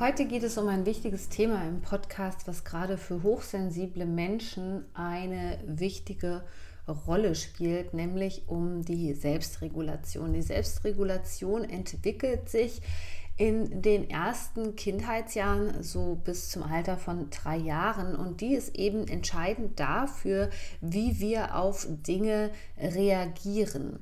Heute geht es um ein wichtiges Thema im Podcast, was gerade für hochsensible Menschen eine wichtige Rolle spielt, nämlich um die Selbstregulation. Die Selbstregulation entwickelt sich in den ersten Kindheitsjahren, so bis zum Alter von drei Jahren. Und die ist eben entscheidend dafür, wie wir auf Dinge reagieren.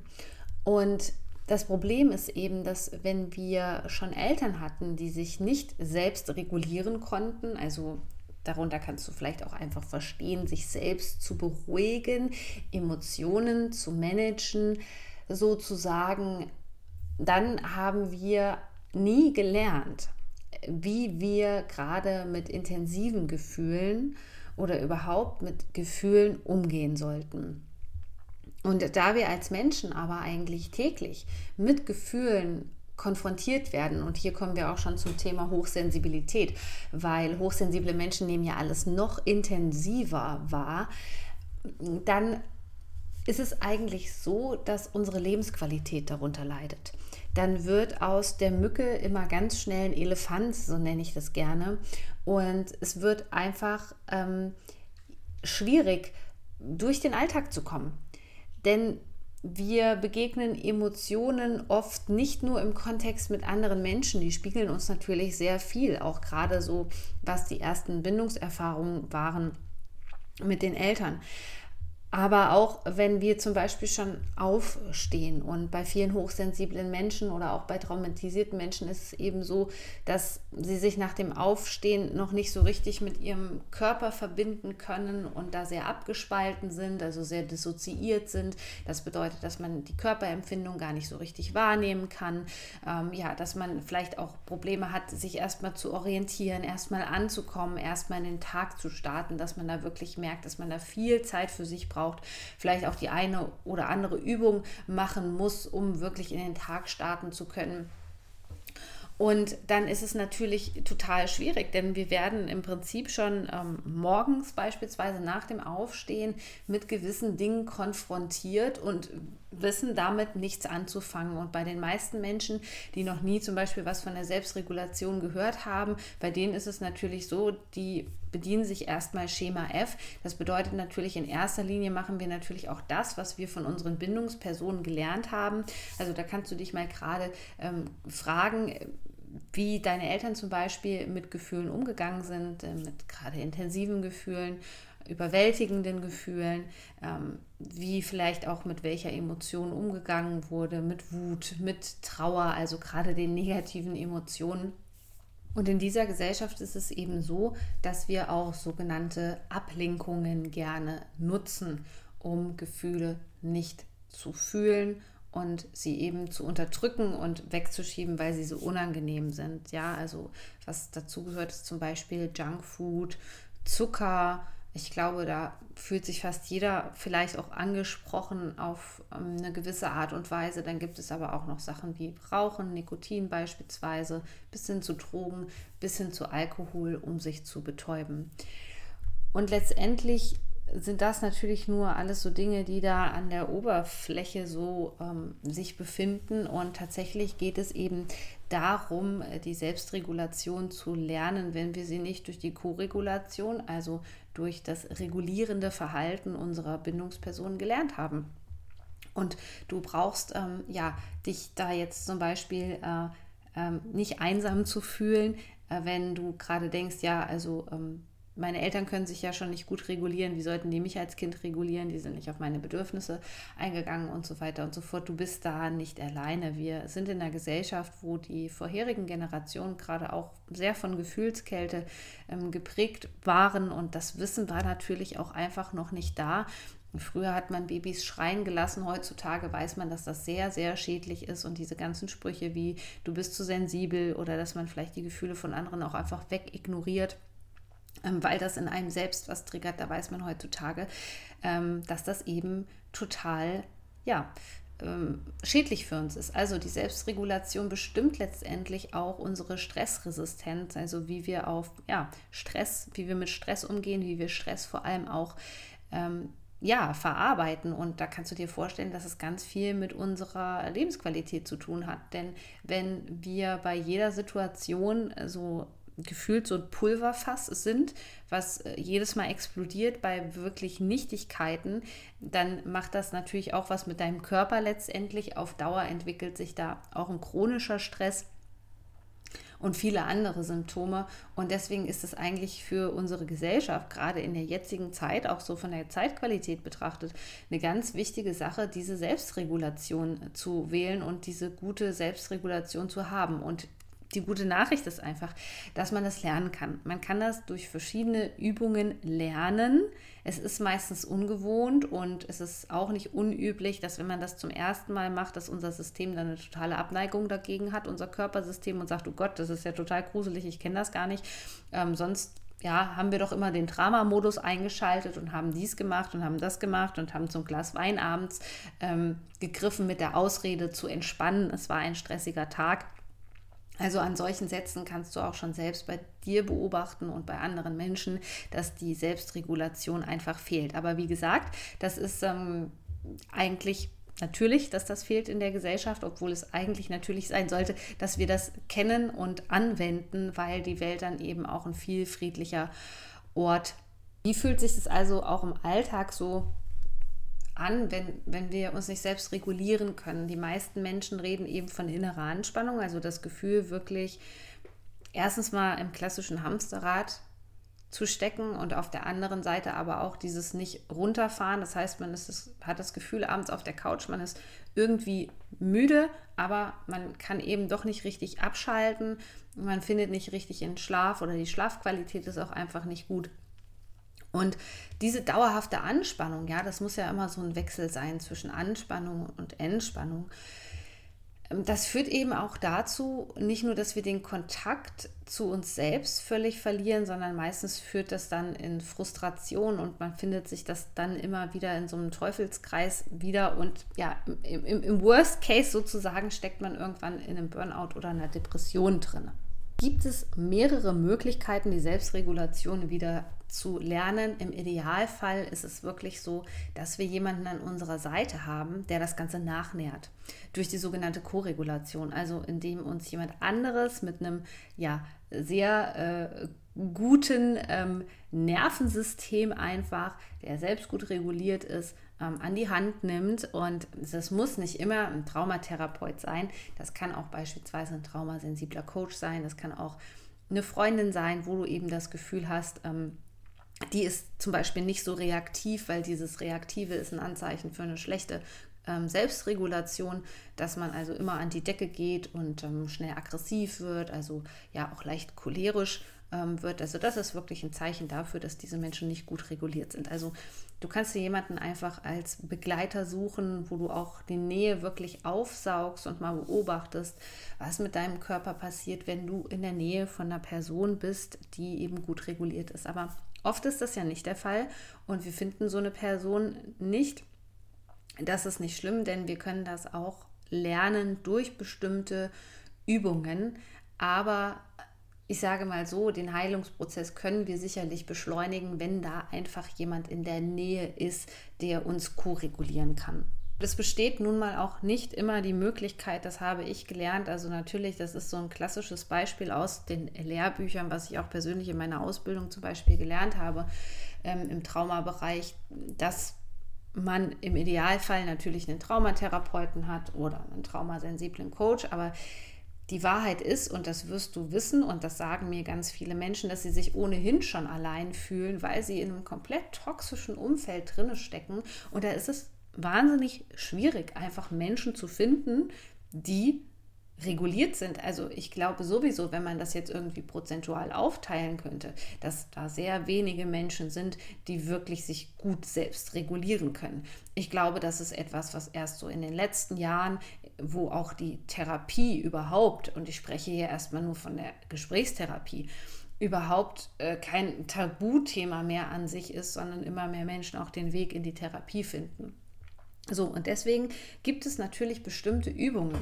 Und das Problem ist eben, dass wenn wir schon Eltern hatten, die sich nicht selbst regulieren konnten, also darunter kannst du vielleicht auch einfach verstehen, sich selbst zu beruhigen, Emotionen zu managen, sozusagen, dann haben wir nie gelernt, wie wir gerade mit intensiven Gefühlen oder überhaupt mit Gefühlen umgehen sollten. Und da wir als Menschen aber eigentlich täglich mit Gefühlen konfrontiert werden, und hier kommen wir auch schon zum Thema Hochsensibilität, weil hochsensible Menschen nehmen ja alles noch intensiver wahr, dann ist es eigentlich so, dass unsere Lebensqualität darunter leidet. Dann wird aus der Mücke immer ganz schnell ein Elefant, so nenne ich das gerne. Und es wird einfach ähm, schwierig, durch den Alltag zu kommen. Denn wir begegnen Emotionen oft nicht nur im Kontext mit anderen Menschen, die spiegeln uns natürlich sehr viel, auch gerade so, was die ersten Bindungserfahrungen waren mit den Eltern. Aber auch wenn wir zum Beispiel schon aufstehen und bei vielen hochsensiblen Menschen oder auch bei traumatisierten Menschen ist es eben so, dass sie sich nach dem Aufstehen noch nicht so richtig mit ihrem Körper verbinden können und da sehr abgespalten sind, also sehr dissoziiert sind. Das bedeutet, dass man die Körperempfindung gar nicht so richtig wahrnehmen kann. Ähm, ja, dass man vielleicht auch Probleme hat, sich erstmal zu orientieren, erstmal anzukommen, erstmal in den Tag zu starten, dass man da wirklich merkt, dass man da viel Zeit für sich braucht braucht, vielleicht auch die eine oder andere Übung machen muss, um wirklich in den Tag starten zu können. Und dann ist es natürlich total schwierig, denn wir werden im Prinzip schon ähm, morgens beispielsweise nach dem Aufstehen mit gewissen Dingen konfrontiert und wissen damit nichts anzufangen. Und bei den meisten Menschen, die noch nie zum Beispiel was von der Selbstregulation gehört haben, bei denen ist es natürlich so, die bedienen sich erstmal Schema F. Das bedeutet natürlich, in erster Linie machen wir natürlich auch das, was wir von unseren Bindungspersonen gelernt haben. Also da kannst du dich mal gerade ähm, fragen, wie deine Eltern zum Beispiel mit Gefühlen umgegangen sind, äh, mit gerade intensiven Gefühlen, überwältigenden Gefühlen, ähm, wie vielleicht auch mit welcher Emotion umgegangen wurde, mit Wut, mit Trauer, also gerade den negativen Emotionen. Und in dieser Gesellschaft ist es eben so, dass wir auch sogenannte Ablenkungen gerne nutzen, um Gefühle nicht zu fühlen und sie eben zu unterdrücken und wegzuschieben, weil sie so unangenehm sind. Ja, also was dazu gehört, ist zum Beispiel Junkfood, Zucker. Ich glaube, da fühlt sich fast jeder vielleicht auch angesprochen auf ähm, eine gewisse Art und Weise. Dann gibt es aber auch noch Sachen wie Rauchen, Nikotin beispielsweise, bis hin zu Drogen, bis hin zu Alkohol, um sich zu betäuben. Und letztendlich sind das natürlich nur alles so Dinge, die da an der Oberfläche so ähm, sich befinden. Und tatsächlich geht es eben darum, die Selbstregulation zu lernen, wenn wir sie nicht durch die Koregulation, also durch das regulierende Verhalten unserer Bindungspersonen gelernt haben. Und du brauchst ähm, ja dich da jetzt zum Beispiel äh, ähm, nicht einsam zu fühlen, äh, wenn du gerade denkst, ja, also ähm, meine Eltern können sich ja schon nicht gut regulieren, wie sollten die mich als Kind regulieren? Die sind nicht auf meine Bedürfnisse eingegangen und so weiter und so fort. Du bist da nicht alleine. Wir sind in einer Gesellschaft, wo die vorherigen Generationen gerade auch sehr von Gefühlskälte ähm, geprägt waren und das Wissen war natürlich auch einfach noch nicht da. Früher hat man Babys schreien gelassen, heutzutage weiß man, dass das sehr, sehr schädlich ist und diese ganzen Sprüche wie du bist zu sensibel oder dass man vielleicht die Gefühle von anderen auch einfach wegignoriert weil das in einem selbst was triggert, da weiß man heutzutage, ähm, dass das eben total, ja, ähm, schädlich für uns ist. Also die Selbstregulation bestimmt letztendlich auch unsere Stressresistenz, also wie wir auf ja, Stress, wie wir mit Stress umgehen, wie wir Stress vor allem auch ähm, ja, verarbeiten. Und da kannst du dir vorstellen, dass es ganz viel mit unserer Lebensqualität zu tun hat. Denn wenn wir bei jeder Situation so gefühlt so ein Pulverfass sind, was äh, jedes Mal explodiert bei wirklich Nichtigkeiten, dann macht das natürlich auch was mit deinem Körper letztendlich. Auf Dauer entwickelt sich da auch ein chronischer Stress und viele andere Symptome. Und deswegen ist es eigentlich für unsere Gesellschaft, gerade in der jetzigen Zeit, auch so von der Zeitqualität betrachtet, eine ganz wichtige Sache, diese Selbstregulation zu wählen und diese gute Selbstregulation zu haben. Und die gute Nachricht ist einfach, dass man das lernen kann. Man kann das durch verschiedene Übungen lernen. Es ist meistens ungewohnt und es ist auch nicht unüblich, dass wenn man das zum ersten Mal macht, dass unser System dann eine totale Abneigung dagegen hat, unser Körpersystem und sagt, oh Gott, das ist ja total gruselig, ich kenne das gar nicht. Ähm, sonst ja, haben wir doch immer den Drama-Modus eingeschaltet und haben dies gemacht und haben das gemacht und haben zum Glas Wein abends ähm, gegriffen mit der Ausrede zu entspannen. Es war ein stressiger Tag. Also an solchen Sätzen kannst du auch schon selbst bei dir beobachten und bei anderen Menschen, dass die Selbstregulation einfach fehlt. Aber wie gesagt, das ist ähm, eigentlich natürlich, dass das fehlt in der Gesellschaft, obwohl es eigentlich natürlich sein sollte, dass wir das kennen und anwenden, weil die Welt dann eben auch ein viel friedlicher Ort. Wie fühlt sich das also auch im Alltag so an, wenn, wenn wir uns nicht selbst regulieren können. Die meisten Menschen reden eben von innerer Anspannung, also das Gefühl wirklich erstens mal im klassischen Hamsterrad zu stecken und auf der anderen Seite aber auch dieses nicht runterfahren. Das heißt, man ist, hat das Gefühl abends auf der Couch, man ist irgendwie müde, aber man kann eben doch nicht richtig abschalten. Man findet nicht richtig in Schlaf oder die Schlafqualität ist auch einfach nicht gut. Und diese dauerhafte Anspannung, ja, das muss ja immer so ein Wechsel sein zwischen Anspannung und Entspannung. Ähm, das führt eben auch dazu, nicht nur, dass wir den Kontakt zu uns selbst völlig verlieren, sondern meistens führt das dann in Frustration und man findet sich das dann immer wieder in so einem Teufelskreis wieder und ja, im, im, im Worst Case sozusagen steckt man irgendwann in einem Burnout oder einer Depression drin. Gibt es mehrere Möglichkeiten, die Selbstregulation wieder zu lernen. Im Idealfall ist es wirklich so, dass wir jemanden an unserer Seite haben, der das Ganze nachnährt. Durch die sogenannte Koregulation, also indem uns jemand anderes mit einem ja, sehr äh, guten ähm, Nervensystem einfach, der selbst gut reguliert ist, ähm, an die Hand nimmt. Und das muss nicht immer ein Traumatherapeut sein. Das kann auch beispielsweise ein traumasensibler Coach sein. Das kann auch eine Freundin sein, wo du eben das Gefühl hast, ähm, die ist zum Beispiel nicht so reaktiv, weil dieses Reaktive ist ein Anzeichen für eine schlechte ähm, Selbstregulation, dass man also immer an die Decke geht und ähm, schnell aggressiv wird, also ja auch leicht cholerisch ähm, wird. Also das ist wirklich ein Zeichen dafür, dass diese Menschen nicht gut reguliert sind. Also du kannst dir jemanden einfach als Begleiter suchen, wo du auch die Nähe wirklich aufsaugst und mal beobachtest, was mit deinem Körper passiert, wenn du in der Nähe von einer Person bist, die eben gut reguliert ist. Aber Oft ist das ja nicht der Fall und wir finden so eine Person nicht. Das ist nicht schlimm, denn wir können das auch lernen durch bestimmte Übungen. Aber ich sage mal so, den Heilungsprozess können wir sicherlich beschleunigen, wenn da einfach jemand in der Nähe ist, der uns koregulieren kann. Es besteht nun mal auch nicht immer die Möglichkeit, das habe ich gelernt. Also natürlich, das ist so ein klassisches Beispiel aus den Lehrbüchern, was ich auch persönlich in meiner Ausbildung zum Beispiel gelernt habe ähm, im Traumabereich, dass man im Idealfall natürlich einen Traumatherapeuten hat oder einen traumasensiblen Coach, aber die Wahrheit ist, und das wirst du wissen, und das sagen mir ganz viele Menschen, dass sie sich ohnehin schon allein fühlen, weil sie in einem komplett toxischen Umfeld drinne stecken. Und da ist es wahnsinnig schwierig, einfach Menschen zu finden, die reguliert sind. Also ich glaube sowieso, wenn man das jetzt irgendwie prozentual aufteilen könnte, dass da sehr wenige Menschen sind, die wirklich sich gut selbst regulieren können. Ich glaube, das ist etwas, was erst so in den letzten Jahren, wo auch die Therapie überhaupt, und ich spreche hier erstmal nur von der Gesprächstherapie, überhaupt äh, kein Tabuthema mehr an sich ist, sondern immer mehr Menschen auch den Weg in die Therapie finden. So, und deswegen gibt es natürlich bestimmte Übungen,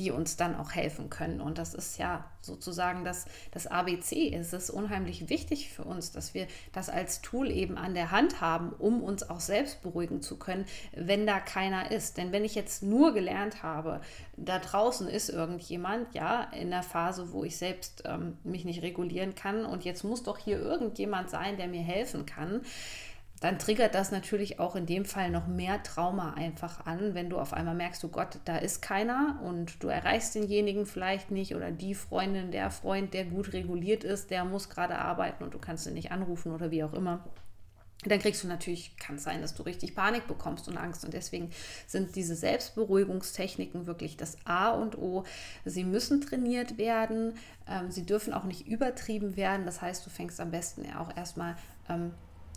die uns dann auch helfen können. Und das ist ja sozusagen das, das ABC. Es ist unheimlich wichtig für uns, dass wir das als Tool eben an der Hand haben, um uns auch selbst beruhigen zu können, wenn da keiner ist. Denn wenn ich jetzt nur gelernt habe, da draußen ist irgendjemand, ja, in der Phase, wo ich selbst ähm, mich nicht regulieren kann und jetzt muss doch hier irgendjemand sein, der mir helfen kann, dann triggert das natürlich auch in dem Fall noch mehr Trauma einfach an, wenn du auf einmal merkst, oh Gott, da ist keiner und du erreichst denjenigen vielleicht nicht oder die Freundin, der Freund, der gut reguliert ist, der muss gerade arbeiten und du kannst ihn nicht anrufen oder wie auch immer. Dann kriegst du natürlich, kann es sein, dass du richtig Panik bekommst und Angst. Und deswegen sind diese Selbstberuhigungstechniken wirklich das A und O. Sie müssen trainiert werden. Ähm, sie dürfen auch nicht übertrieben werden. Das heißt, du fängst am besten auch erstmal ähm,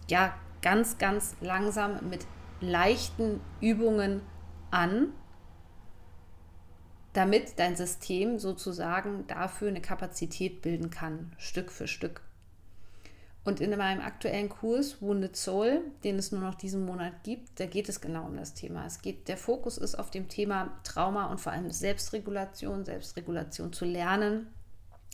ja, ganz, ganz langsam mit leichten Übungen an, damit dein System sozusagen dafür eine Kapazität bilden kann, Stück für Stück. Und in meinem aktuellen Kurs Wounded Soul, den es nur noch diesen Monat gibt, da geht es genau um das Thema. Es geht, der Fokus ist auf dem Thema Trauma und vor allem Selbstregulation, Selbstregulation zu lernen,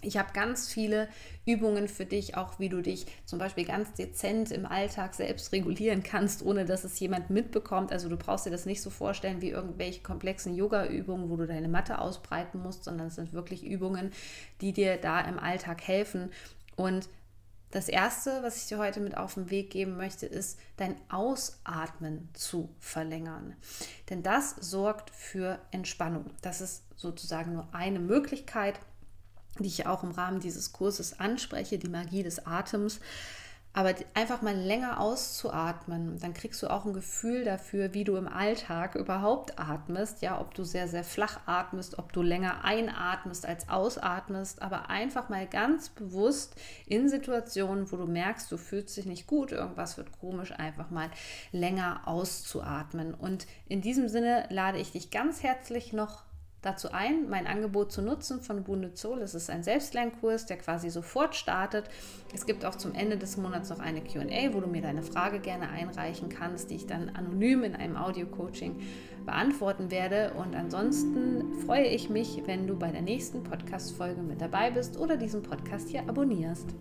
ich habe ganz viele Übungen für dich, auch wie du dich zum Beispiel ganz dezent im Alltag selbst regulieren kannst, ohne dass es jemand mitbekommt. Also du brauchst dir das nicht so vorstellen wie irgendwelche komplexen Yoga-Übungen, wo du deine Matte ausbreiten musst, sondern es sind wirklich Übungen, die dir da im Alltag helfen. Und das Erste, was ich dir heute mit auf den Weg geben möchte, ist dein Ausatmen zu verlängern. Denn das sorgt für Entspannung. Das ist sozusagen nur eine Möglichkeit, die ich auch im Rahmen dieses Kurses anspreche, die Magie des Atems. Aber einfach mal länger auszuatmen, dann kriegst du auch ein Gefühl dafür, wie du im Alltag überhaupt atmest. Ja, ob du sehr, sehr flach atmest, ob du länger einatmest als ausatmest. Aber einfach mal ganz bewusst in Situationen, wo du merkst, du fühlst dich nicht gut, irgendwas wird komisch, einfach mal länger auszuatmen. Und in diesem Sinne lade ich dich ganz herzlich noch dazu ein, mein Angebot zu nutzen von Bunde Zoll. Es ist ein Selbstlernkurs, der quasi sofort startet. Es gibt auch zum Ende des Monats noch eine QA, wo du mir deine Frage gerne einreichen kannst, die ich dann anonym in einem Audio-Coaching beantworten werde. Und ansonsten freue ich mich, wenn du bei der nächsten Podcast-Folge mit dabei bist oder diesen Podcast hier abonnierst.